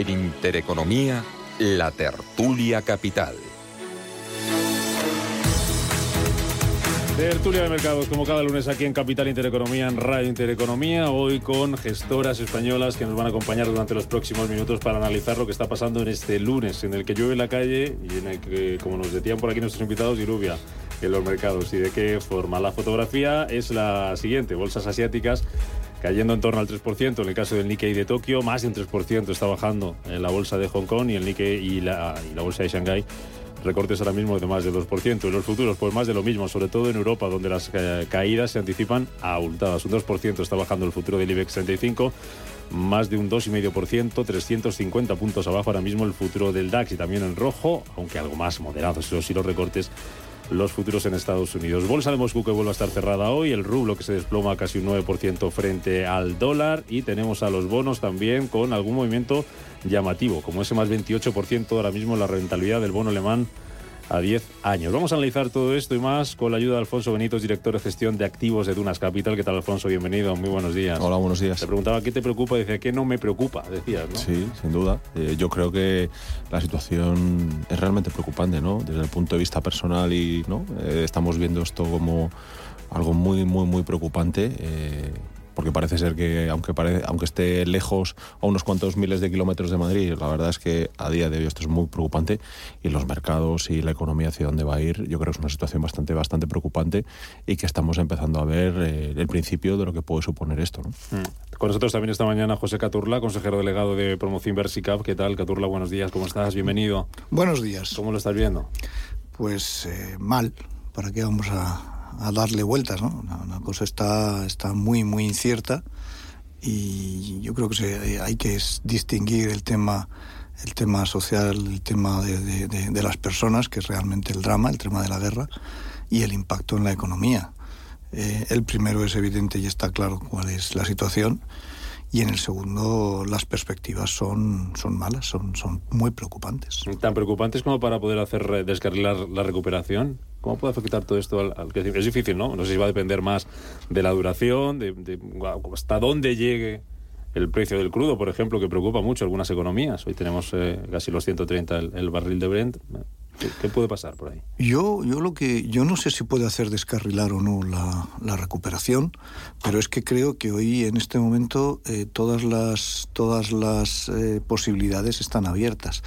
En Intereconomía, la tertulia capital. Tertulia de mercados, como cada lunes aquí en Capital Intereconomía, en Radio Intereconomía, hoy con gestoras españolas que nos van a acompañar durante los próximos minutos para analizar lo que está pasando en este lunes, en el que llueve la calle y en el que, como nos decían por aquí nuestros invitados, diluvia en los mercados. ¿Y de qué forma? La fotografía es la siguiente, bolsas asiáticas cayendo en torno al 3%, en el caso del Nikkei de Tokio, más de un 3% está bajando en la bolsa de Hong Kong y el Nikkei y la, bolsa de Shanghái recortes ahora mismo de más del 2%. En los futuros, pues más de lo mismo, sobre todo en Europa, donde las eh, caídas se anticipan abultadas. Un 2% está bajando el futuro del IBEX 35 más de un 2,5%, 350 puntos abajo ahora mismo el futuro del DAX y también en rojo, aunque algo más moderado, eso sí los recortes los futuros en Estados Unidos. Bolsa de Moscú que vuelve a estar cerrada hoy, el rublo que se desploma casi un 9% frente al dólar y tenemos a los bonos también con algún movimiento llamativo, como ese más 28% ahora mismo la rentabilidad del bono alemán a 10 años. Vamos a analizar todo esto y más con la ayuda de Alfonso Benitos, director de gestión de activos de Dunas Capital. ¿Qué tal, Alfonso? Bienvenido, muy buenos días. Hola, buenos días. Te preguntaba qué te preocupa, decía que no me preocupa, decías, ¿no? Sí, sin duda. Eh, yo creo que la situación es realmente preocupante, ¿no? Desde el punto de vista personal y, ¿no? Eh, estamos viendo esto como algo muy, muy, muy preocupante. Eh, porque parece ser que aunque, aunque esté lejos a unos cuantos miles de kilómetros de Madrid, la verdad es que a día de hoy esto es muy preocupante y los mercados y la economía hacia dónde va a ir, yo creo que es una situación bastante, bastante preocupante y que estamos empezando a ver eh, el principio de lo que puede suponer esto. Mm. Con nosotros también esta mañana José Caturla, consejero delegado de promoción Versicap. ¿Qué tal, Caturla? Buenos días, ¿cómo estás? Bienvenido. Buenos días. ¿Cómo lo estás viendo? Pues eh, mal. ¿Para qué vamos a, a darle vueltas, ¿no? La, cosa está, está muy, muy incierta y yo creo que se, hay que distinguir el tema el tema social, el tema de, de, las personas, que es realmente el drama, el tema de la guerra, y el impacto en la economía. Eh, el primero es evidente y está claro cuál es la situación, y en el segundo las perspectivas son, son malas, son, son muy preocupantes. ¿Tan preocupantes como para poder hacer descarrilar la recuperación? ¿Cómo puede afectar todo esto al, crecimiento? Es difícil, ¿no? No sé si va a depender más de la duración, de, hasta dónde llegue el precio del crudo, por ejemplo, que preocupa mucho algunas economías. Hoy tenemos eh, casi los 130 el, barril de Brent. ¿Qué, puede pasar por ahí? Yo, yo lo que yo no sé si puede hacer descarrilar o no la, recuperación, pero es que creo que hoy en este momento eh, todas las todas las eh, posibilidades están abiertas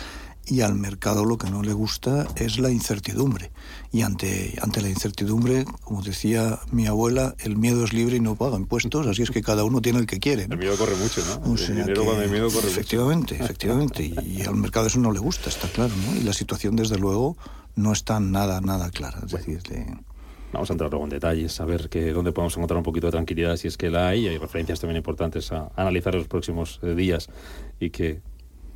y al mercado lo que no le gusta es la incertidumbre. Y ante, ante la incertidumbre, como decía mi abuela, el miedo es libre y no paga impuestos, así es que cada uno tiene el que quiere. El miedo corre mucho, ¿no? el dinero cuando hay miedo corre efectivamente, Efectivamente, y, al mercado eso no le gusta, está claro, ¿no? Y la situación, desde luego, no está nada, nada clara. Es decir, Vamos a entrar luego en detalles, a ver que, dónde podemos encontrar un poquito de tranquilidad, si es que la hay. Hay referencias también importantes a, analizar los próximos eh, días y que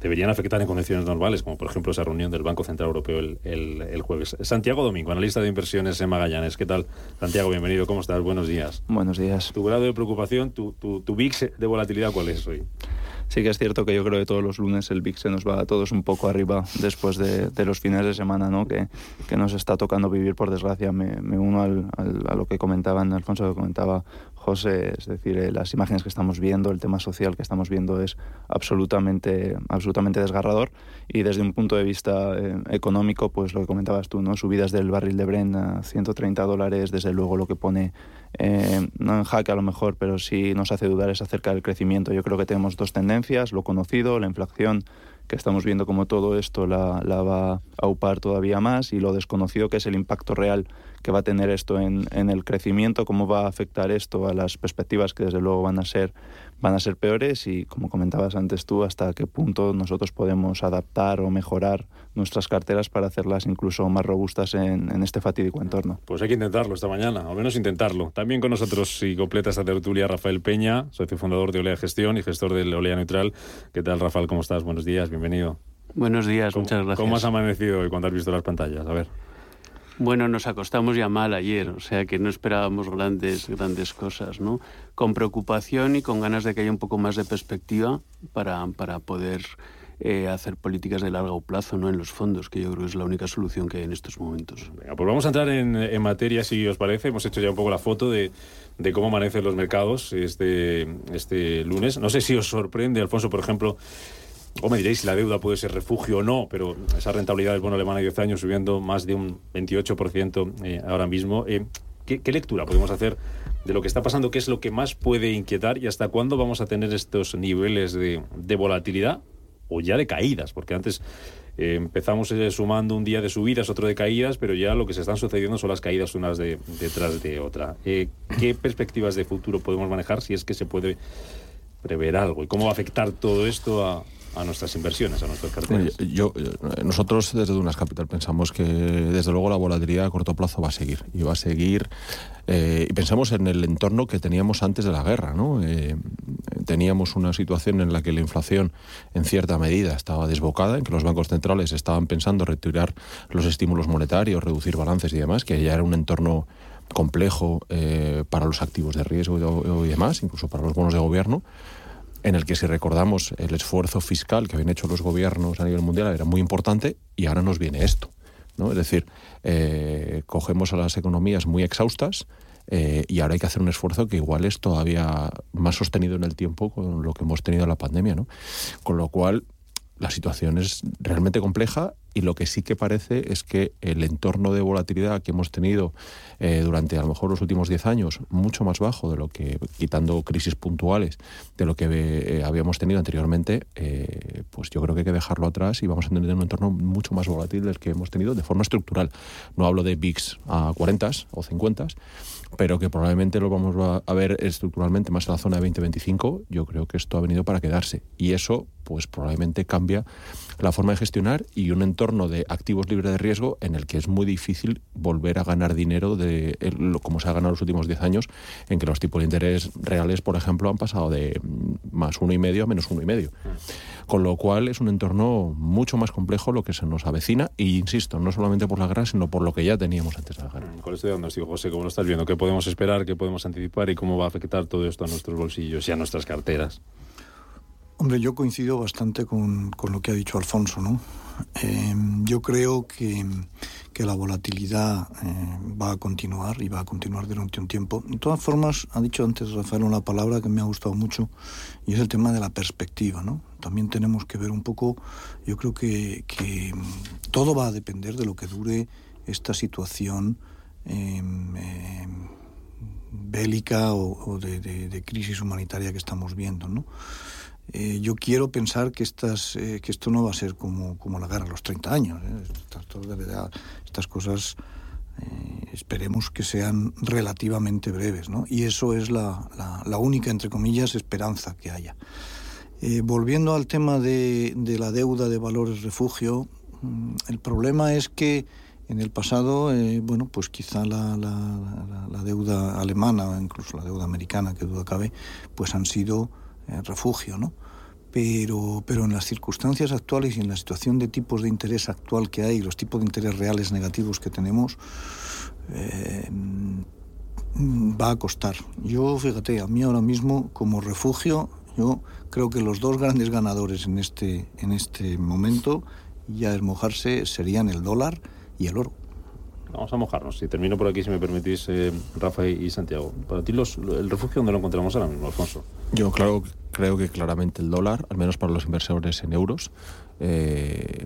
deberían afectar en condiciones normales, como por ejemplo esa reunión del Banco Central Europeo el, el, jueves. Santiago Domingo, analista de inversiones en Magallanes. ¿Qué tal? Santiago, bienvenido. ¿Cómo estás? Buenos días. Buenos días. ¿Tu grado de preocupación, tu, tu, tu VIX de volatilidad cuál es hoy? sí que es cierto que yo creo que todos los lunes el VIX se nos va a todos un poco arriba después de, de los fines de semana ¿no? que, que, nos está tocando vivir, por desgracia. Me, me uno al, a lo que comentaban, Alfonso, que comentaba José, es decir, eh, las imágenes que estamos viendo, el tema social que estamos viendo es absolutamente, absolutamente desgarrador y desde un punto de vista eh, económico, pues lo que comentabas tú, ¿no? subidas del barril de Brent a 130 dólares, desde luego lo que pone, eh, no en jaque a lo mejor, pero sí nos hace dudar es acerca del crecimiento. Yo creo que tenemos dos tendencias, lo conocido, la inflación que estamos viendo como todo esto la, la va a aupar todavía más y lo desconocido que es el impacto real que va a tener esto en, en, el crecimiento, cómo va a afectar esto a las perspectivas que desde luego van a ser van a ser peores y como comentabas antes tú hasta qué punto nosotros podemos adaptar o mejorar nuestras carteras para hacerlas incluso más robustas en, en este fatídico entorno. Pues hay que intentarlo esta mañana, al menos intentarlo. También con nosotros y completa esta tertulia Rafael Peña, socio fundador de Olea Gestión y gestor del Olea Neutral. ¿Qué tal Rafael? ¿Cómo estás? Buenos días, bienvenido. Buenos días, muchas gracias. ¿Cómo has amanecido hoy cuando has visto las pantallas? A ver. Bueno, nos acostamos ya mal ayer, o sea que no esperábamos grandes, grandes cosas, ¿no? Con preocupación y con ganas de que haya un poco más de perspectiva para, para poder eh, hacer políticas de largo plazo ¿no? en los fondos, que yo creo que es la única solución que hay en estos momentos. Venga, pues vamos a entrar en, en, materia, si os parece. Hemos hecho ya un poco la foto de, de cómo amanecen los mercados este, este lunes. No sé si os sorprende, Alfonso, por ejemplo, o me diréis si la deuda puede ser refugio o no, pero esa rentabilidad del bono alemán a 10 años subiendo más de un 28% eh, ahora mismo. Eh, ¿qué, ¿qué, lectura podemos hacer de lo que está pasando? ¿Qué es lo que más puede inquietar y hasta cuándo vamos a tener estos niveles de, volatilidad o ya de caídas? Porque antes eh, empezamos sumando un día de subidas, otro de caídas, pero ya lo que se están sucediendo son las caídas unas de, detrás de otra. ¿Qué perspectivas de futuro podemos manejar si es que se puede prever algo? ¿Y cómo va a afectar todo esto a, a nuestras inversiones, a nuestras carteras? Yo, nosotros desde Dunas Capital pensamos que desde luego la volatilidad a corto plazo va a seguir y va a seguir eh, y pensamos en el entorno que teníamos antes de la guerra, ¿no? Eh, teníamos una situación en la que la inflación en cierta medida estaba desbocada, en que los bancos centrales estaban pensando retirar los estímulos monetarios, reducir balances y demás, que ya era un entorno complejo eh, para los activos de riesgo y demás, incluso para los bonos de gobierno en el que si recordamos el esfuerzo fiscal que habían hecho los gobiernos a nivel mundial era muy importante y ahora nos viene esto. ¿no? Es decir, eh, cogemos a las economías muy exhaustas eh, y ahora hay que hacer un esfuerzo que igual es todavía más sostenido en el tiempo con lo que hemos tenido en la pandemia. ¿no? Con lo cual, la situación es realmente compleja y lo que sí que parece es que el entorno de volatilidad que hemos tenido eh, durante a lo mejor los últimos 10 años, mucho más bajo de lo que, quitando crisis puntuales, de lo que eh, habíamos tenido anteriormente, eh, pues yo creo que hay que dejarlo atrás y vamos a tener un entorno mucho más volátil del que hemos tenido de forma estructural. No hablo de VIX a 40 o 50, pero que probablemente lo vamos a ver estructuralmente más en la zona de 20-25, yo creo que esto ha venido para quedarse. Y eso, pues probablemente cambia la forma de gestionar y un entorno de activos libres de riesgo en el que es muy difícil volver a ganar dinero de como se ha ganado los últimos 10 años, en que los tipos de interés reales, por ejemplo, han pasado de más uno y medio a menos uno y medio. Con lo cual es un entorno mucho más complejo lo que se nos avecina, y insisto, no solamente por la guerra, sino por lo que ya teníamos antes de la guerra. Con esto de José, ¿cómo lo estás viendo? ¿Qué podemos esperar? ¿Qué podemos anticipar? ¿Y cómo va a afectar todo esto a nuestros bolsillos y a nuestras carteras? Hombre, yo coincido bastante con, con lo que ha dicho Alfonso, ¿no? Eh, yo creo que, que la volatilidad eh, va a continuar y va a continuar durante un tiempo. De todas formas, ha dicho antes Rafael una palabra que me ha gustado mucho y es el tema de la perspectiva, ¿no? También tenemos que ver un poco, yo creo que, que todo va a depender de lo que dure esta situación eh, bélica o, o de, de, de crisis humanitaria que estamos viendo, ¿no? Eh, yo quiero pensar que, estas, eh, que esto no va a ser como, como la guerra a los 30 años. ¿eh? Estas, cosas esperemos que sean relativamente breves. ¿no? Y eso es la, la, única, entre comillas, esperanza que haya. Volviendo al tema de, de, la deuda de valores refugio, mm, el problema es que en el pasado, bueno, pues quizá la, la, la, deuda alemana o incluso la deuda americana, que duda cabe, pues han sido refugio, ¿no? Pero, pero en las circunstancias actuales y en la situación de tipos de interés actual que hay, los tipos de interés reales negativos que tenemos, eh, va a costar. Yo, fíjate, a mí ahora mismo como refugio, yo creo que los dos grandes ganadores en este, en este momento, ya es mojarse, serían el dólar y el oro. Vamos a mojarnos. Si termino por aquí, si me permitís, eh, Rafa y Santiago. Para ti, los, el refugio, ¿dónde lo encontramos ahora mismo, Alfonso? Yo claro, creo que claramente el dólar, al menos para los inversores en euros. Eh,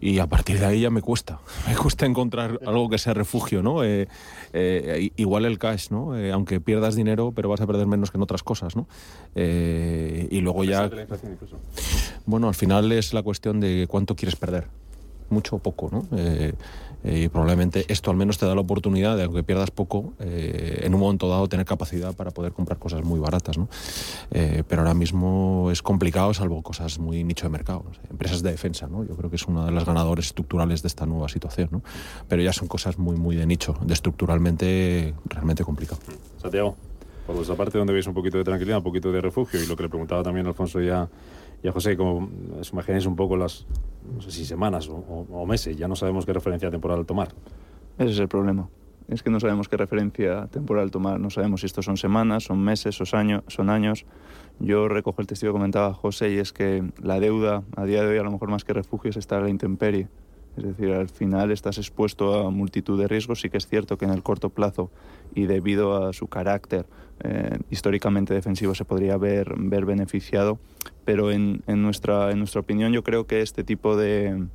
y a partir de ahí ya me cuesta. Me cuesta encontrar algo que sea refugio, ¿no? Eh, eh, igual el cash, ¿no? Eh, aunque pierdas dinero, pero vas a perder menos que en otras cosas, ¿no? Y luego ya... Bueno, al final es la cuestión de cuánto quieres perder. Mucho o poco, ¿no? Y probablemente esto al menos te da la oportunidad de, aunque pierdas poco, eh, en un momento dado tener capacidad para poder comprar cosas muy baratas. ¿no? Eh, pero ahora mismo es complicado, salvo cosas muy nicho de mercado. Empresas de defensa, ¿no? yo creo que es uno de los ganadores estructurales de esta nueva situación. ¿no? Pero ya son cosas muy, muy de nicho, de estructuralmente realmente complicado. Santiago, por vuestra parte, donde veis un poquito de tranquilidad, un poquito de refugio, y lo que le preguntaba también Alfonso ya ya José, como os imagináis un poco las, si semanas o, meses, ya no sabemos qué referencia temporal tomar. Ese es el problema. Es que no sabemos qué referencia temporal tomar. No sabemos si esto son semanas, son meses, son años. Son años. Yo recojo el testigo que comentaba José y es que la deuda a día de hoy a lo mejor más que refugio es estar a la intemperie. Es decir, al final estás expuesto a multitud de riesgos. Sí que es cierto que en el corto plazo y debido a su carácter eh, históricamente defensivo se podría ver, beneficiado, pero en, nuestra, en nuestra opinión yo creo que este tipo de,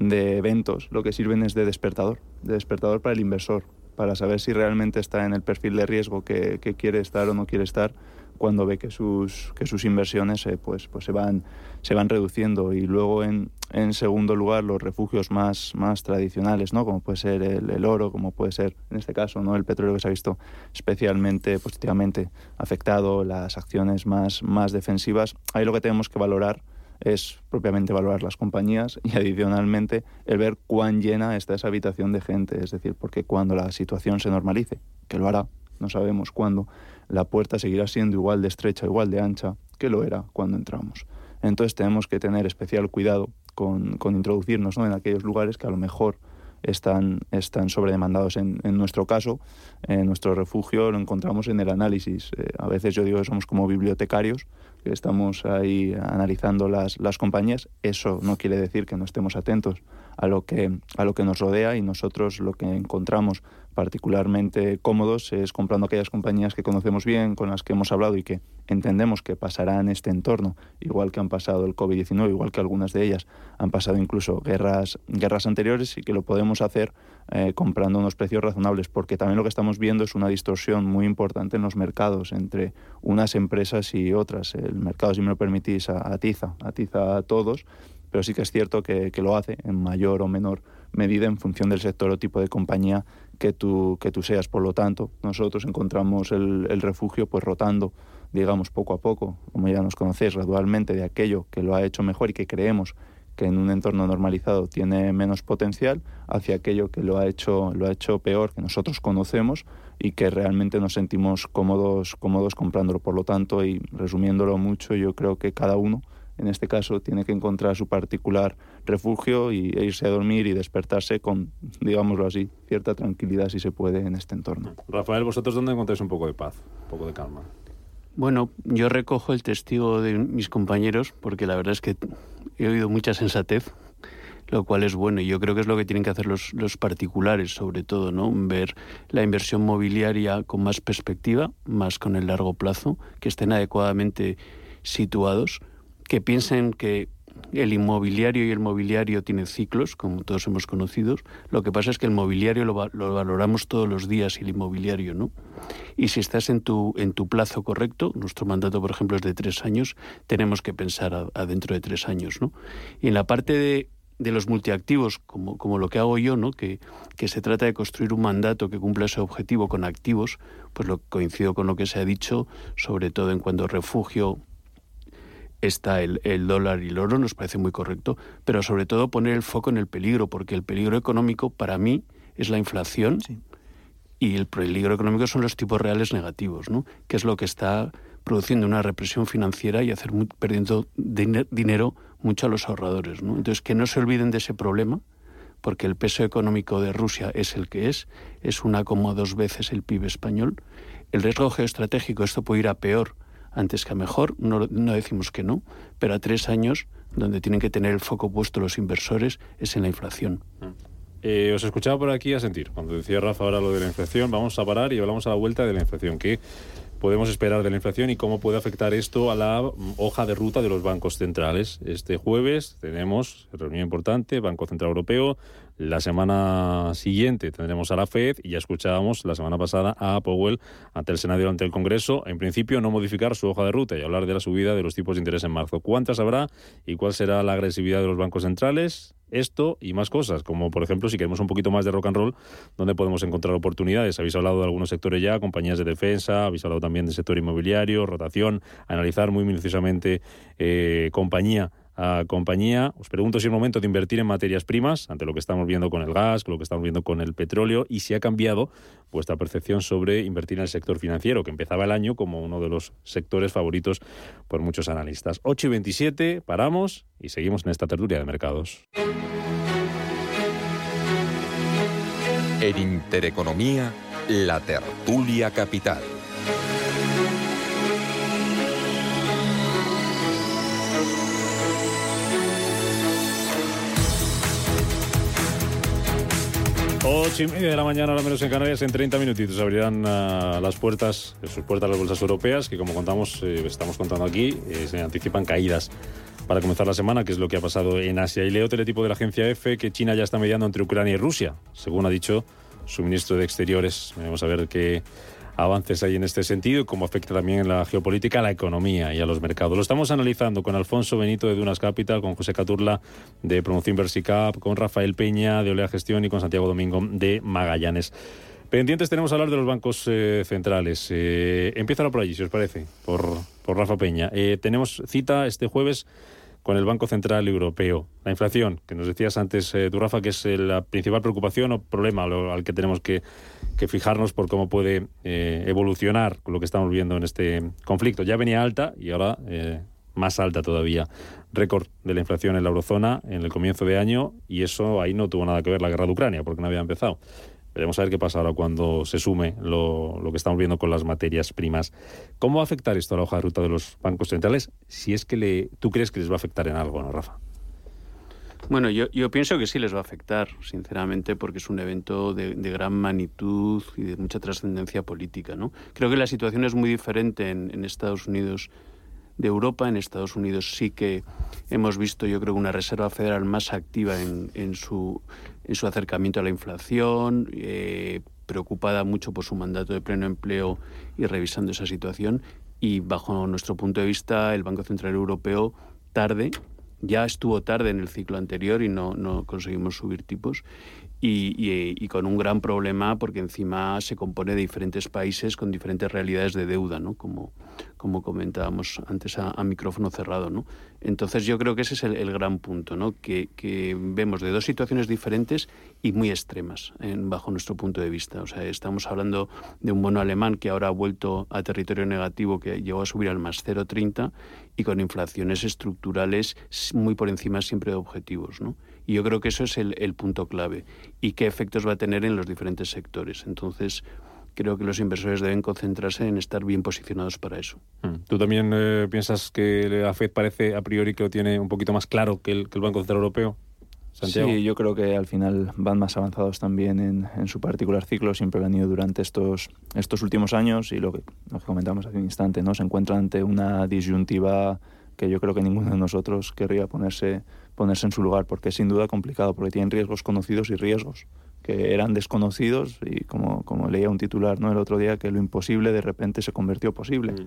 eventos lo que sirven es de despertador, de despertador para el inversor, para saber si realmente está en el perfil de riesgo que quiere estar o no quiere estar cuando ve que sus, que sus inversiones eh, pues, pues se, van, se van reduciendo. Y luego, en, en, segundo lugar, los refugios más, más tradicionales, ¿no? como puede ser el, el, oro, como puede ser, en este caso, ¿no? el petróleo que se ha visto especialmente positivamente afectado, las acciones más, más defensivas. Ahí lo que tenemos que valorar es propiamente valorar las compañías y adicionalmente el ver cuán llena está esa habitación de gente, es decir, porque cuando la situación se normalice, que lo hará, no sabemos cuándo, la puerta seguirá siendo igual de estrecha, igual de ancha que lo era cuando entramos. Entonces tenemos que tener especial cuidado con, con introducirnos ¿no? en aquellos lugares que a lo mejor están, están sobredemandados. En, en nuestro caso, en nuestro refugio lo encontramos en el análisis. Eh, a veces yo digo que somos como bibliotecarios, que estamos ahí analizando las, las compañías. Eso no quiere decir que no estemos atentos a lo que, a lo que nos rodea y nosotros lo que encontramos particularmente cómodos es comprando aquellas compañías que conocemos bien, con las que hemos hablado y que entendemos que pasarán este entorno, igual que han pasado el COVID-19, igual que algunas de ellas han pasado incluso guerras, guerras anteriores y que lo podemos hacer eh, comprando unos precios razonables, porque también lo que estamos viendo es una distorsión muy importante en los mercados entre unas empresas y otras. El mercado, si me lo permitís, atiza, atiza a todos pero sí que es cierto que, que, lo hace en mayor o menor medida en función del sector o tipo de compañía que tú, que tú seas. Por lo tanto, nosotros encontramos el, refugio pues rotando, digamos, poco a poco, como ya nos conocéis, gradualmente de aquello que lo ha hecho mejor y que creemos que en un entorno normalizado tiene menos potencial hacia aquello que lo ha hecho lo ha hecho peor que nosotros conocemos y que realmente nos sentimos cómodos cómodos comprándolo por lo tanto y resumiéndolo mucho yo creo que cada uno en este caso tiene que encontrar su particular refugio y, e irse a dormir y despertarse con, digámoslo así, cierta tranquilidad si se puede en este entorno. Rafael, ¿vosotros dónde encontráis un poco de paz, un poco de calma? Bueno, yo recojo el testigo de mis compañeros porque la verdad es que he oído mucha sensatez, lo cual es bueno y yo creo que es lo que tienen que hacer los, los particulares sobre todo, ¿no? Ver la inversión mobiliaria con más perspectiva, más con el largo plazo, que estén adecuadamente situados que piensen que el inmobiliario y el mobiliario tienen ciclos, como todos hemos conocido. Lo que pasa es que el mobiliario lo, lo, valoramos todos los días y el inmobiliario no. Y si estás en tu, en tu plazo correcto, nuestro mandato, por ejemplo, es de tres años, tenemos que pensar a, dentro de tres años. ¿no? Y en la parte de, de los multiactivos, como, como lo que hago yo, ¿no? que, que se trata de construir un mandato que cumpla ese objetivo con activos, pues lo coincido con lo que se ha dicho, sobre todo en cuanto a refugio, está el, el, dólar y el oro, nos parece muy correcto, pero sobre todo poner el foco en el peligro, porque el peligro económico para mí es la inflación sí. y el peligro económico son los tipos reales negativos, ¿no? que es lo que está produciendo una represión financiera y hacer muy, perdiendo din dinero mucho a los ahorradores. ¿no? Entonces, que no se olviden de ese problema, porque el peso económico de Rusia es el que es, es una como dos veces el PIB español. El riesgo geoestratégico, esto puede ir a peor, antes que a mejor, no, no, decimos que no, pero a tres años, donde tienen que tener el foco puesto los inversores, es en la inflación. Eh, os escuchaba por aquí a sentir, cuando decía Rafa ahora lo de la inflación, vamos a parar y hablamos a la vuelta de la inflación. ¿Qué podemos esperar de la inflación y cómo puede afectar esto a la hoja de ruta de los bancos centrales? Este jueves tenemos reunión importante, Banco Central Europeo, la semana siguiente tendremos a la Fed y ya escuchábamos la semana pasada a Powell ante el Senado y ante el Congreso. En principio, no modificar su hoja de ruta y hablar de la subida de los tipos de interés en marzo. ¿Cuántas habrá y cuál será la agresividad de los bancos centrales? Esto y más cosas, como por ejemplo, si queremos un poquito más de rock and roll, ¿dónde podemos encontrar oportunidades? Habéis hablado de algunos sectores ya, compañías de defensa, habéis hablado también del sector inmobiliario, rotación, analizar muy minuciosamente eh, compañía compañía. Os pregunto si es momento de invertir en materias primas, ante lo que estamos viendo con el gas, con lo que estamos viendo con el petróleo, y si ha cambiado vuestra percepción sobre invertir en el sector financiero, que empezaba el año como uno de los sectores favoritos por muchos analistas. 8 y 27, paramos y seguimos en esta tertulia de mercados. En Intereconomía, la tertulia capital. Ocho y media de la mañana, ahora menos en Canarias, en 30 minutitos abrirán uh, las puertas, sus puertas las bolsas europeas, que como contamos, eh, estamos contando aquí, eh, se anticipan caídas para comenzar la semana, que es lo que ha pasado en Asia. Y leo teletipo de la agencia EFE que China ya está mediando entre Ucrania y Rusia, según ha dicho su ministro de Exteriores. Vamos a ver qué avances hay en este sentido y cómo afecta también en la geopolítica a la economía y a los mercados. Lo estamos analizando con Alfonso Benito de Dunas Capital, con José Caturla de Promoción Versicap, con Rafael Peña de Olea Gestión y con Santiago Domingo de Magallanes. Pendientes tenemos a hablar de los bancos eh, centrales. Eh, empieza por allí, si os parece, por, por Rafa Peña. Eh, tenemos cita este jueves con el Banco Central Europeo. La inflación, que nos decías antes, eh, tú, Rafa, que es eh, la principal preocupación o problema al que tenemos que, fijarnos por cómo puede eh, evolucionar lo que estamos viendo en este conflicto. Ya venía alta y ahora más alta todavía. Récord de la inflación en la eurozona en el comienzo de año y eso ahí no tuvo nada que ver la guerra de Ucrania porque no había empezado. Veremos a ver qué pasa ahora cuando se sume lo, que estamos viendo con las materias primas. ¿Cómo va a afectar esto a la hoja de ruta de los bancos centrales? Si es que le, tú crees que les va a afectar en algo, ¿no, Rafa? Bueno, yo, yo pienso que sí les va a afectar, sinceramente, porque es un evento de, gran magnitud y de mucha trascendencia política. ¿no? Creo que la situación es muy diferente en, en Estados Unidos de Europa. En Estados Unidos sí que hemos visto, yo creo, una Reserva Federal más activa en, su, en su acercamiento a la inflación, eh, preocupada mucho por su mandato de pleno empleo y revisando esa situación. Y bajo nuestro punto de vista, el Banco Central Europeo tarde, ya estuvo tarde en el ciclo anterior y no, no conseguimos subir tipos. Y, y, con un gran problema porque encima se compone de diferentes países con diferentes realidades de deuda, ¿no? como, como comentábamos antes a, micrófono cerrado. ¿no? Entonces yo creo que ese es el, gran punto, ¿no? que, que, vemos de dos situaciones diferentes y muy extremas en, bajo nuestro punto de vista. O sea, estamos hablando de un bono alemán que ahora ha vuelto a territorio negativo, que llegó a subir al más 0,30 y con inflaciones estructurales muy por encima siempre de objetivos. ¿no? Y yo creo que eso es el, punto clave. ¿Y qué efectos va a tener en los diferentes sectores? Entonces, creo que los inversores deben concentrarse en estar bien posicionados para eso. Mm. ¿Tú también eh, piensas que la FED parece a priori que lo tiene un poquito más claro que el, Banco Central Europeo? Santiago. Sí, yo creo que al final van más avanzados también en, su particular ciclo, siempre lo han ido durante estos, estos últimos años y lo que, lo que comentamos hace un instante, ¿no? se encuentra ante una disyuntiva que yo creo que ninguno de nosotros querría ponerse ponerse en su lugar, porque es sin duda complicado, porque tienen riesgos conocidos y riesgos que eran desconocidos y como, como leía un titular ¿no? el otro día, que lo imposible de repente se convirtió posible. Mm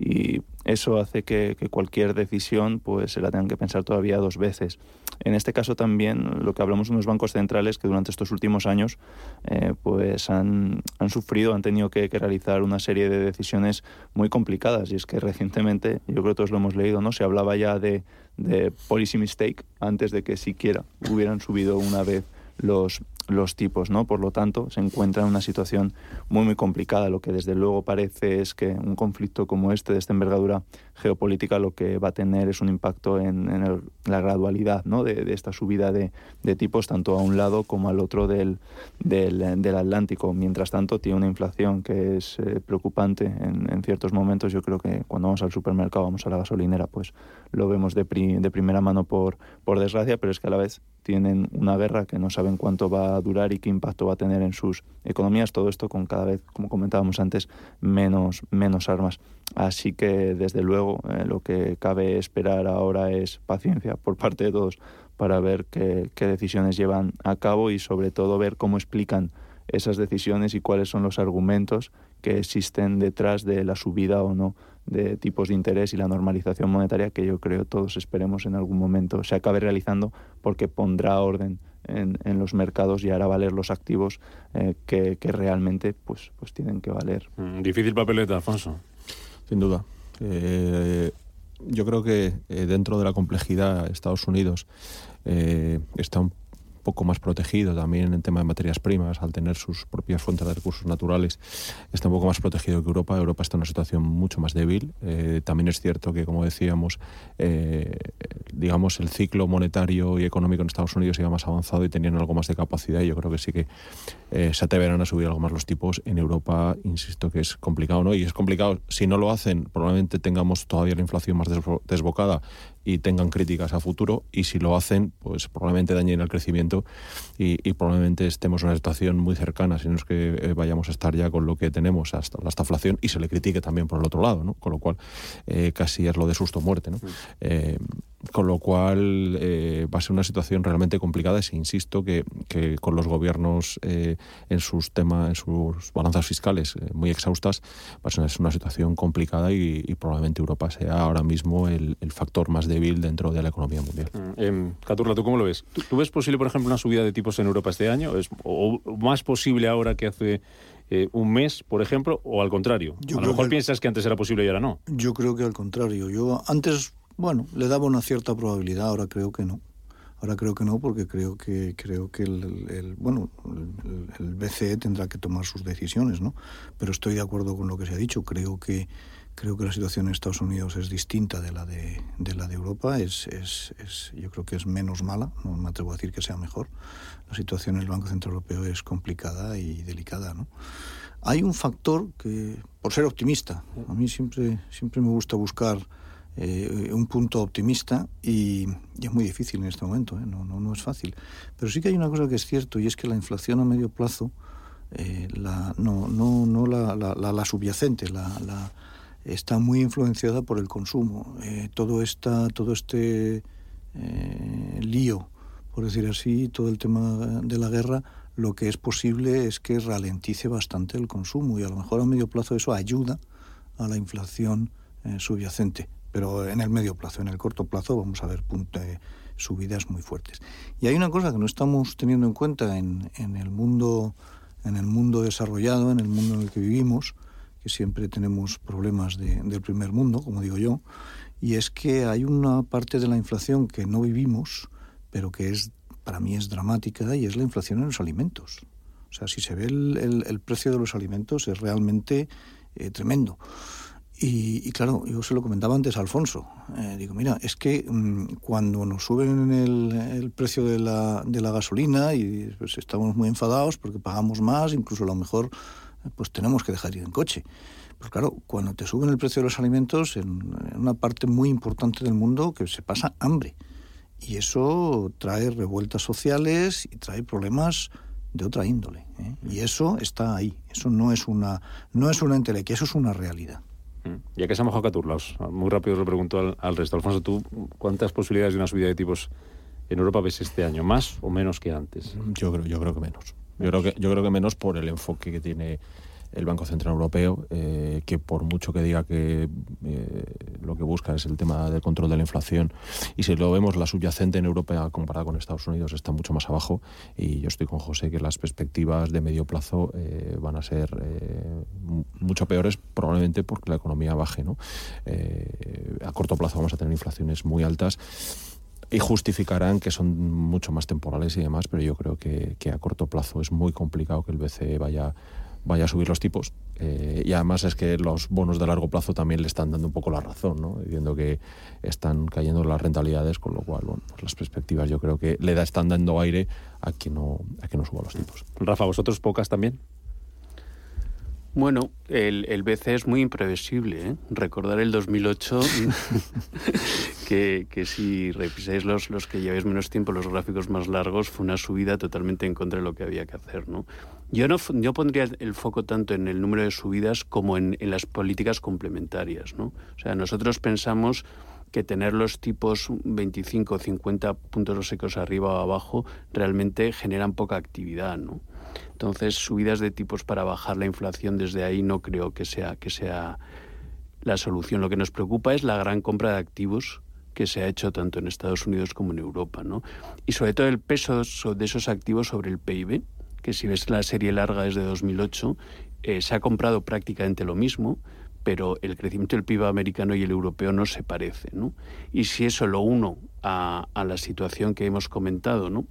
y eso hace que, cualquier decisión pues se la tengan que pensar todavía dos veces. En este caso también lo que hablamos de los bancos centrales que durante estos últimos años eh, pues han, han, sufrido, han tenido que, realizar una serie de decisiones muy complicadas y es que recientemente, yo creo que todos lo hemos leído, ¿no? se hablaba ya de, de policy mistake antes de que siquiera hubieran subido una vez los, los tipos, ¿no? Por lo tanto, se encuentra en una situación muy, muy complicada. Lo que desde luego parece es que un conflicto como este, de esta envergadura geopolítica, lo que va a tener es un impacto en, la gradualidad, ¿no? De, esta subida de, tipos, tanto a un lado como al otro del, del, Atlántico. Mientras tanto, tiene una inflación que es eh, preocupante en, en, ciertos momentos. Yo creo que cuando vamos al supermercado, vamos a la gasolinera, pues lo vemos de, de primera mano por, por desgracia, pero es que a la vez tienen una guerra que no saben cuánto va a durar y qué impacto va a tener en sus economías. Todo esto con cada vez, como comentábamos antes, menos, menos armas. Así que, desde luego, eh, lo que cabe esperar ahora es paciencia por parte de todos para ver qué decisiones llevan a cabo y, sobre todo, ver cómo explican esas decisiones y cuáles son los argumentos que existen detrás de la subida o no de tipos de interés y la normalización monetaria que yo creo todos esperemos en algún momento se acabe realizando porque pondrá orden en, en los mercados y hará valer los activos eh, que, que, realmente pues, pues tienen que valer. Mm, difícil papeleta, Alfonso. Sin duda. Eh, yo creo que eh, dentro de la complejidad Estados Unidos está un poco más protegido también en tema de materias primas, al tener sus propias fuentes de recursos naturales, está un poco más protegido que Europa. Europa está en una situación mucho más débil. Eh, también es cierto que, como decíamos, eh, digamos, el ciclo monetario y económico en Estados Unidos iba más avanzado y tenían algo más de capacidad. Y yo creo que sí que eh, se atreverán a subir algo más los tipos. En Europa, insisto que es complicado, ¿no? Y es complicado. Si no lo hacen, probablemente tengamos todavía la inflación más desbocada y tengan críticas a futuro. Y si lo hacen, pues probablemente dañen el crecimiento crecimiento y, probablemente estemos en una situación muy cercana, si no es que eh, vayamos a estar ya con lo que tenemos hasta la inflación y se le critique también por el otro lado, ¿no? con lo cual eh, casi es lo de susto muerte. ¿no? Mm. Con lo cual eh, va a ser una situación realmente complicada y insisto que, que con los gobiernos eh, en sus temas, en sus balanzas fiscales eh, muy exhaustas, va a ser una situación complicada y, probablemente Europa sea ahora mismo el, factor más débil dentro de la economía mundial. Eh, Caturla, ¿tú cómo lo ves? ¿Tú, ves posible, por ejemplo, una subida de tipos en Europa este año? ¿Es, ¿O más posible ahora que hace un mes, por ejemplo, o al contrario? a lo mejor piensas que antes era posible y ahora no. Yo creo que al contrario. Yo antes bueno, le daba una cierta probabilidad, ahora creo que no. Ahora creo que no, porque creo que creo que el, bueno el, BCE tendrá que tomar sus decisiones, ¿no? Pero estoy de acuerdo con lo que se ha dicho. Creo que creo que la situación en Estados Unidos es distinta de la de, de la de Europa. Es, es, es, yo creo que es menos mala. No me atrevo a decir que sea mejor. La situación en el Banco Central Europeo es complicada y delicada, ¿no? Hay un factor que, por ser optimista, a mí siempre siempre me gusta buscar eh, un punto optimista y, es muy difícil en este momento, ¿eh? no, no, no, es fácil. Pero sí que hay una cosa que es cierto y es que la inflación a medio plazo, eh, la, no, no, no la, la, la, subyacente, la, la, está muy influenciada por el consumo. todo, esta, todo este lío, por decir así, todo el tema de la guerra, lo que es posible es que ralentice bastante el consumo y a lo mejor a medio plazo eso ayuda a la inflación subyacente pero en el medio plazo, en el corto plazo vamos a ver eh, subidas muy fuertes. Y hay una cosa que no estamos teniendo en cuenta en, en, el mundo en el mundo desarrollado, en el mundo en el que vivimos, que siempre tenemos problemas de, del primer mundo, como digo yo, y es que hay una parte de la inflación que no vivimos, pero que es para mí es dramática y es la inflación en los alimentos. O sea, si se ve el, el, precio de los alimentos es realmente eh, tremendo. Y, claro, yo se lo comentaba antes a Alfonso. Eh, digo, mira, es que mm, cuando nos suben el, el precio de la, de la, gasolina y pues estamos muy enfadados porque pagamos más, incluso a lo mejor pues tenemos que dejar ir en coche. Pues claro, cuando te suben el precio de los alimentos, en, una parte muy importante del mundo que se pasa hambre. Y eso trae revueltas sociales y trae problemas de otra índole. ¿eh? Y eso está ahí. Eso no es una, no es una entelequia, eso es una realidad. Ya que se ha mojado Caturlaos, muy rápido le pregunto al, resto. Alfonso, ¿tú cuántas posibilidades de una subida de tipos en Europa ves este año? ¿Más o menos que antes? Yo creo, yo creo que menos. Yo creo que, yo creo que menos por el enfoque que tiene el Banco Central Europeo, eh, que por mucho que diga que eh, lo que busca es el tema del control de la inflación, y si lo vemos, la subyacente en Europa comparada con Estados Unidos está mucho más abajo, y yo estoy con José que las perspectivas de medio plazo eh, van a ser mucho peores, probablemente porque la economía baje. ¿no? a corto plazo vamos a tener inflaciones muy altas y justificarán que son mucho más temporales y demás, pero yo creo que, que, a corto plazo es muy complicado que el BCE vaya vaya a subir los tipos. Eh, y además es que los bonos de largo plazo también le están dando un poco la razón, ¿no? viendo que están cayendo las rentabilidades, con lo cual bueno, pues las perspectivas yo creo que le da, están dando aire a que no, a que no suba los tipos. Rafa, ¿vosotros pocas también? Bueno, el, el BCE es muy imprevisible. ¿eh? Recordar el 2008, que, que, si revisáis los, los que lleváis menos tiempo, los gráficos más largos, fue una subida totalmente en contra de lo que había que hacer. ¿no? Yo no yo pondría el foco tanto en el número de subidas como en, en las políticas complementarias. ¿no? O sea, nosotros pensamos que tener los tipos 25 o 50 puntos secos arriba o abajo realmente generan poca actividad, ¿no? Entonces, subidas de tipos para bajar la inflación desde ahí no creo que sea, que sea la solución. Lo que nos preocupa es la gran compra de activos que se ha hecho tanto en Estados Unidos como en Europa, ¿no? Y sobre todo el peso de esos activos sobre el PIB, que si ves la serie larga desde 2008, eh, se ha comprado prácticamente lo mismo, pero el crecimiento del PIB americano y el europeo no se parece, ¿no? Y si eso lo uno a, la situación que hemos comentado, ¿no?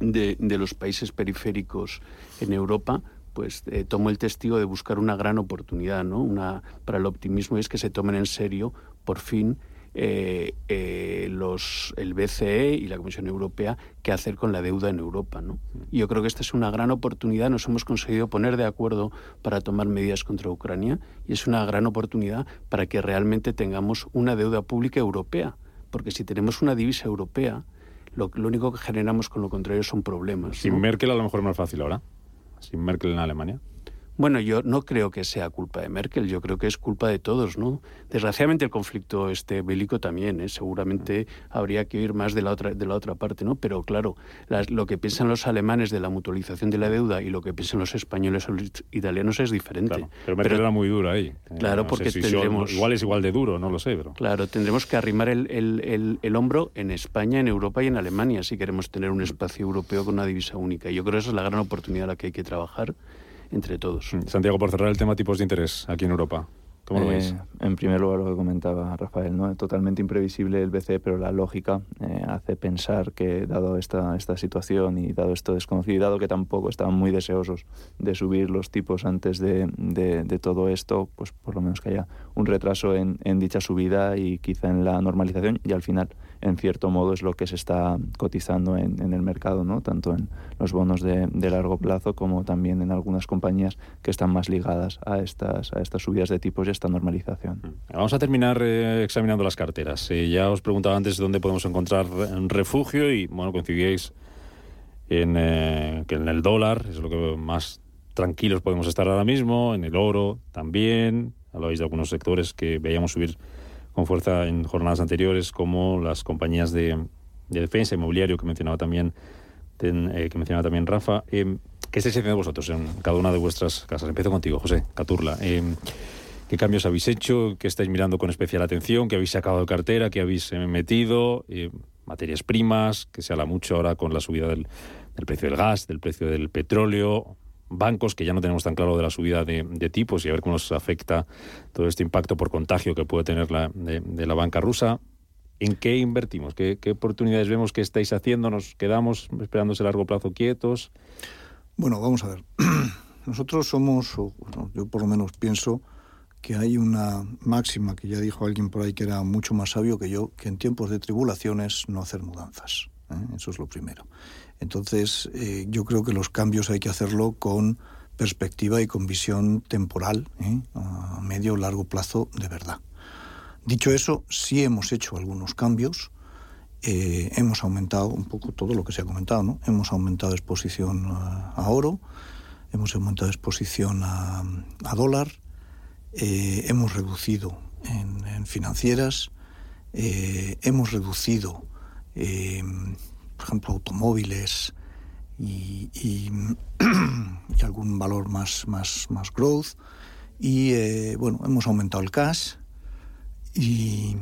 de, los países periféricos en Europa, pues eh, tomo el testigo de buscar una gran oportunidad ¿no? una, para el optimismo y es que se tomen en serio, por fin, eh, eh, los, el BCE y la Comisión Europea qué hacer con la deuda en Europa. ¿no? Y yo creo que esta es una gran oportunidad. Nos hemos conseguido poner de acuerdo para tomar medidas contra Ucrania y es una gran oportunidad para que realmente tengamos una deuda pública europea. Porque si tenemos una divisa europea, lo, lo único que generamos con lo contrario son problemas. Sin ¿no? Merkel a lo mejor es más fácil ahora. Sin Merkel en Alemania. Bueno, yo no creo que sea culpa de Merkel, yo creo que es culpa de todos, ¿no? Desgraciadamente el conflicto este bélico también, ¿eh? seguramente habría que oír más de la otra de la otra parte, ¿no? Pero claro, las, lo que piensan los alemanes de la mutualización de la deuda y lo que piensan los españoles o los italianos es diferente. Claro, pero Merkel era muy dura ahí. Claro, Eh, no porque si tendremos- son- igual es igual de duro, no lo sé, pero... Claro, tendremos que arrimar el, el- el- el hombro en España, en Europa y en Alemania si queremos tener un espacio europeo con una divisa única. Y yo creo que esa es la gran oportunidad a la que hay que trabajar entre todos. Santiago, por cerrar el tema tipos de interés aquí en Europa. ¿Cómo lo Eh, veis? En primer lugar, lo que comentaba Rafael, ¿no? totalmente imprevisible el BCE, pero la lógica eh, hace pensar que, dado esta, esta situación y dado esto desconocido, y dado que tampoco estaban muy deseosos de subir los tipos antes de, de- de todo esto, pues por lo menos que haya un retraso en, en dicha subida y quizá en la normalización, y al final, en cierto modo, es lo que se está cotizando en, en el mercado, ¿no? tanto en los bonos de, de largo plazo como también en algunas compañías que están más ligadas a estas, a estas subidas de tipos y a esta normalización. Vamos a terminar eh, examinando las carteras. Eh, ya os preguntaba antes dónde podemos encontrar refugio y, bueno, coincidíais en eh, que en el dólar es lo que más tranquilos podemos estar ahora mismo, en el oro también. Hablabais de algunos sectores que veíamos subir con fuerza en jornadas anteriores, como las compañías de, de defensa, inmobiliario, que mencionaba también, ten- eh, que mencionaba también Rafa. Eh, ¿Qué estáis haciendo vosotros en cada una de vuestras casas? Empiezo contigo, José Caturla. Eh, ¿Qué cambios habéis hecho? ¿Qué estáis mirando con especial atención? ¿Qué habéis sacado de cartera? ¿Qué habéis eh, metido? Eh, materias primas, que se habla mucho ahora con la subida del, del precio del gas, del precio del petróleo, bancos, que ya no tenemos tan claro de la subida de, tipos y a ver cómo nos afecta todo este impacto por contagio que puede tener la, de, la banca rusa. ¿En qué invertimos? ¿Qué, ¿Qué oportunidades vemos que estáis haciendo? ¿Nos quedamos esperando ese largo plazo quietos? Bueno, vamos a ver. Nosotros somos, yo por lo menos pienso que hay una máxima que ya dijo alguien por ahí que era mucho más sabio que yo, que en tiempos de tribulaciones no hacer mudanzas. ¿eh? Eso es lo primero. Entonces, eh, yo creo que los cambios hay que hacerlo con perspectiva y con visión temporal, ¿eh? a medio o largo plazo de verdad. Dicho eso, sí hemos hecho algunos cambios. Eh, hemos aumentado un poco todo lo que se ha comentado, ¿no? Hemos aumentado exposición a, oro, hemos aumentado exposición a, a dólar, hemos reducido en, financieras, hemos reducido, por ejemplo, automóviles y, y, y algún valor más, más, más growth. Y eh, bueno, hemos aumentado el cash y,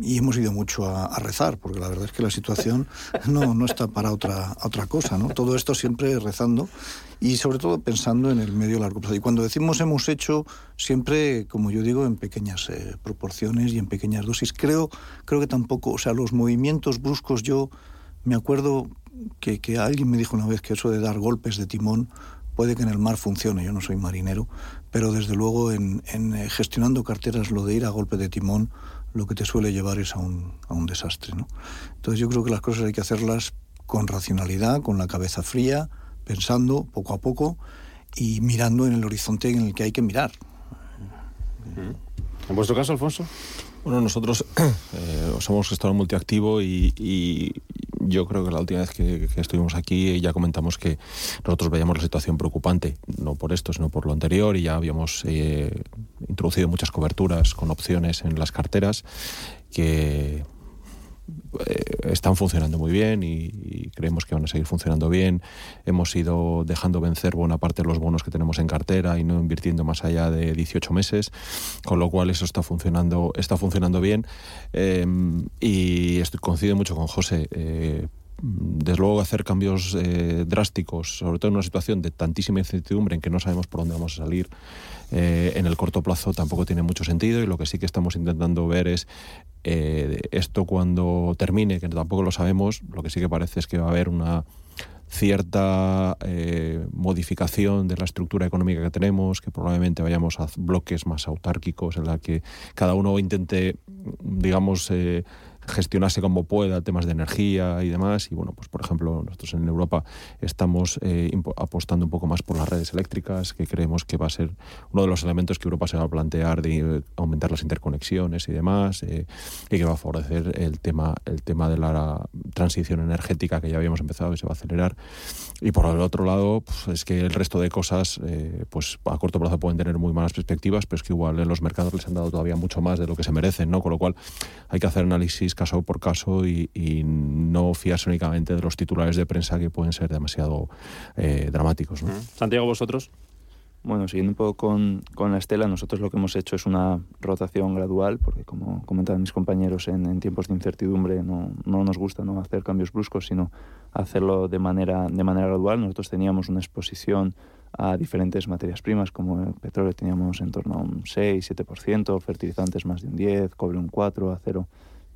y hemos ido mucho a, a, rezar, porque la verdad es que la situación no, no está para otra, otra cosa, ¿no? Todo esto siempre rezando y sobre todo pensando en el medio largo plazo. Y cuando decimos hemos hecho, siempre, como yo digo, en pequeñas eh, proporciones y en pequeñas dosis. Creo, creo que tampoco, o sea, los movimientos bruscos, yo me acuerdo que, que alguien me dijo una vez que eso de dar golpes de timón puede que en el mar funcione, yo no soy marinero, pero desde luego en, en eh, gestionando carteras lo de ir a golpe de timón lo que te suele llevar es a un, a un desastre. ¿no? Entonces yo creo que las cosas hay que hacerlas con racionalidad, con la cabeza fría, pensando poco a poco y mirando en el horizonte en el que hay que mirar. ¿En vuestro caso, Alfonso? Bueno, nosotros eh, somos gestor multiactivo y, y, yo creo que la última vez que, estuvimos aquí ya comentamos que nosotros veíamos la situación preocupante, no por esto, sino por lo anterior, y ya habíamos eh, introducido muchas coberturas con opciones en las carteras que eh, están funcionando muy bien y, creemos que van a seguir funcionando bien. Hemos ido dejando vencer buena parte de los bonos que tenemos en cartera y no invirtiendo más allá de 18 meses, con lo cual eso está funcionando, está funcionando bien. Eh, y estoy, coincido mucho con José. Eh, desde luego hacer cambios eh, drásticos, sobre todo en una situación de tantísima incertidumbre en que no sabemos por dónde vamos a salir eh, en el corto plazo, tampoco tiene mucho sentido y lo que sí que estamos intentando ver es eh, esto cuando termine, que tampoco lo sabemos, lo que sí que parece es que va a haber una cierta modificación de la estructura económica que tenemos, que probablemente vayamos a bloques más autárquicos en la que cada uno intente, digamos, gestionarse como pueda temas de energía y demás. Y bueno, pues por ejemplo, nosotros en Europa estamos eh, apostando un poco más por las redes eléctricas, que creemos que va a ser uno de los elementos que Europa se va a plantear de eh, aumentar las interconexiones y demás, y que va a favorecer el tema, el tema de la transición energética que ya habíamos empezado, que se va a acelerar. Y por el otro lado, pues, es que el resto de cosas, pues a corto plazo pueden tener muy malas perspectivas, pero es que igual en los mercados les han dado todavía mucho más de lo que se merecen, ¿no? Con lo cual hay que hacer análisis caso por caso y, no fiarse únicamente de los titulares de prensa que pueden ser demasiado eh, dramáticos. Santiago, vosotros. Bueno, siguiendo un poco con, con, la estela, nosotros lo que hemos hecho es una rotación gradual, porque como comentaban mis compañeros, en, tiempos de incertidumbre no, no, nos gusta no hacer cambios bruscos, sino hacerlo de manera, de manera gradual. Nosotros teníamos una exposición a diferentes materias primas, como el petróleo teníamos en torno a un 6-7%, fertilizantes más de un 10%, cobre un 4%, acero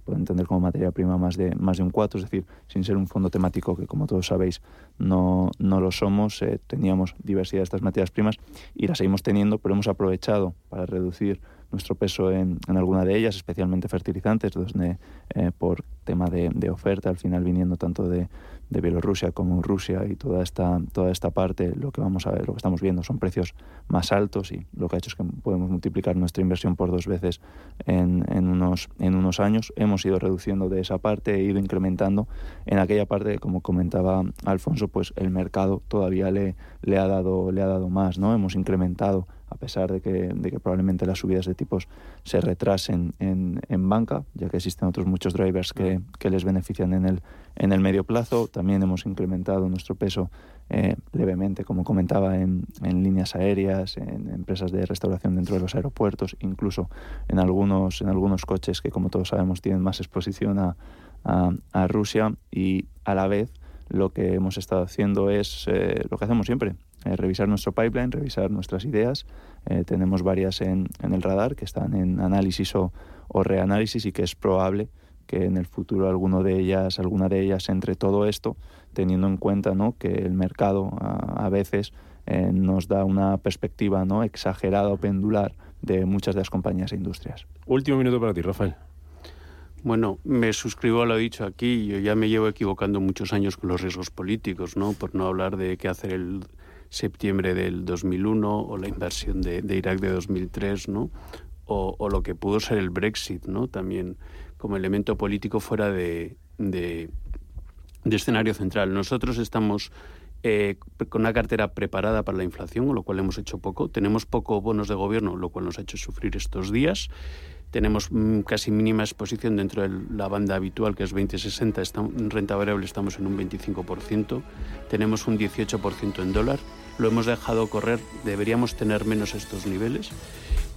puede entender como materia prima más de, más de un 4, es decir, sin ser un fondo temático que como todos sabéis no, no lo somos, eh, teníamos diversidad de estas materias primas y las seguimos teniendo, pero hemos aprovechado para reducir nuestro peso en, en alguna de ellas, especialmente fertilizantes, donde eh, por tema de, oferta, al final viniendo tanto de, de Bielorrusia como Rusia y toda esta, toda esta parte, lo que vamos a ver, lo que estamos viendo son precios más altos y lo que ha hecho es que podemos multiplicar nuestra inversión por dos veces en, en, unos, en unos años. Hemos ido reduciendo de esa parte, e ido incrementando en aquella parte, como comentaba Alfonso, pues el mercado todavía le, le, ha, dado, le ha dado más, ¿no? Hemos incrementado a pesar de que, de que probablemente las subidas de tipos se retrasen en, en banca, ya que existen otros muchos drivers que, que, les benefician en el, en el medio plazo. También hemos incrementado nuestro peso eh, levemente, como comentaba, en, en, líneas aéreas, en empresas de restauración dentro de los aeropuertos, incluso en algunos, en algunos coches que, como todos sabemos, tienen más exposición a, a, a Rusia y a la vez lo que hemos estado haciendo es eh, lo que hacemos siempre, eh, revisar nuestro pipeline, revisar nuestras ideas. Eh, tenemos varias en, en, el radar que están en análisis o, o, reanálisis y que es probable que en el futuro alguno de ellas, alguna de ellas entre todo esto, teniendo en cuenta ¿no? que el mercado a, a veces eh, nos da una perspectiva ¿no? exagerada o pendular de muchas de las compañías e industrias. Último minuto para ti, Rafael. Bueno, me suscribo a lo dicho aquí. Yo ya me llevo equivocando muchos años con los riesgos políticos, ¿no? Por no hablar de qué hacer el septiembre del 2001 o la invasión de, de Irak de 2003, ¿no? O, lo que pudo ser el Brexit, ¿no? También como elemento político fuera de, de, de escenario central. Nosotros estamos eh, con una cartera preparada para la inflación, con lo cual hemos hecho poco. Tenemos poco bonos de gobierno, lo cual nos ha hecho sufrir estos días. Tenemos mm, casi mínima exposición dentro de la banda habitual, que es 20-60. En renta variable estamos en un 25%. Tenemos un 18% en dólar. Lo hemos dejado correr. Deberíamos tener menos estos niveles.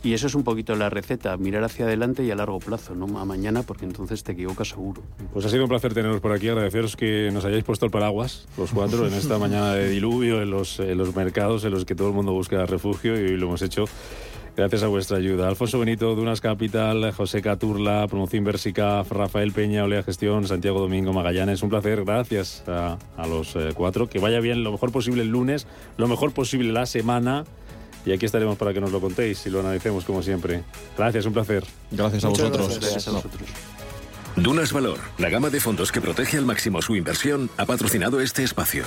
Y eso es un poquito la receta, mirar hacia adelante y a largo plazo, no a mañana, porque entonces te equivocas seguro. Pues ha sido un placer teneros por aquí, agradeceros que nos hayáis puesto el paraguas, los cuatro, en esta mañana de diluvio, en los, en los mercados en los que todo el mundo busca refugio y lo hemos hecho gracias a vuestra ayuda. Alfonso Benito, Dunas Capital, José Caturla, Promoción Versica, Rafael Peña, Olea Gestión, Santiago Domingo Magallanes. Un placer, gracias a, a los eh, cuatro. Que vaya bien lo mejor posible el lunes, lo mejor posible la semana. Y aquí estaremos para que nos lo contéis y lo analicemos como siempre. Gracias, un placer. Gracias a vosotros. Gracias. gracias a vosotros. Dunas Valor, la gama de fondos que protege al máximo su inversión, ha patrocinado este espacio.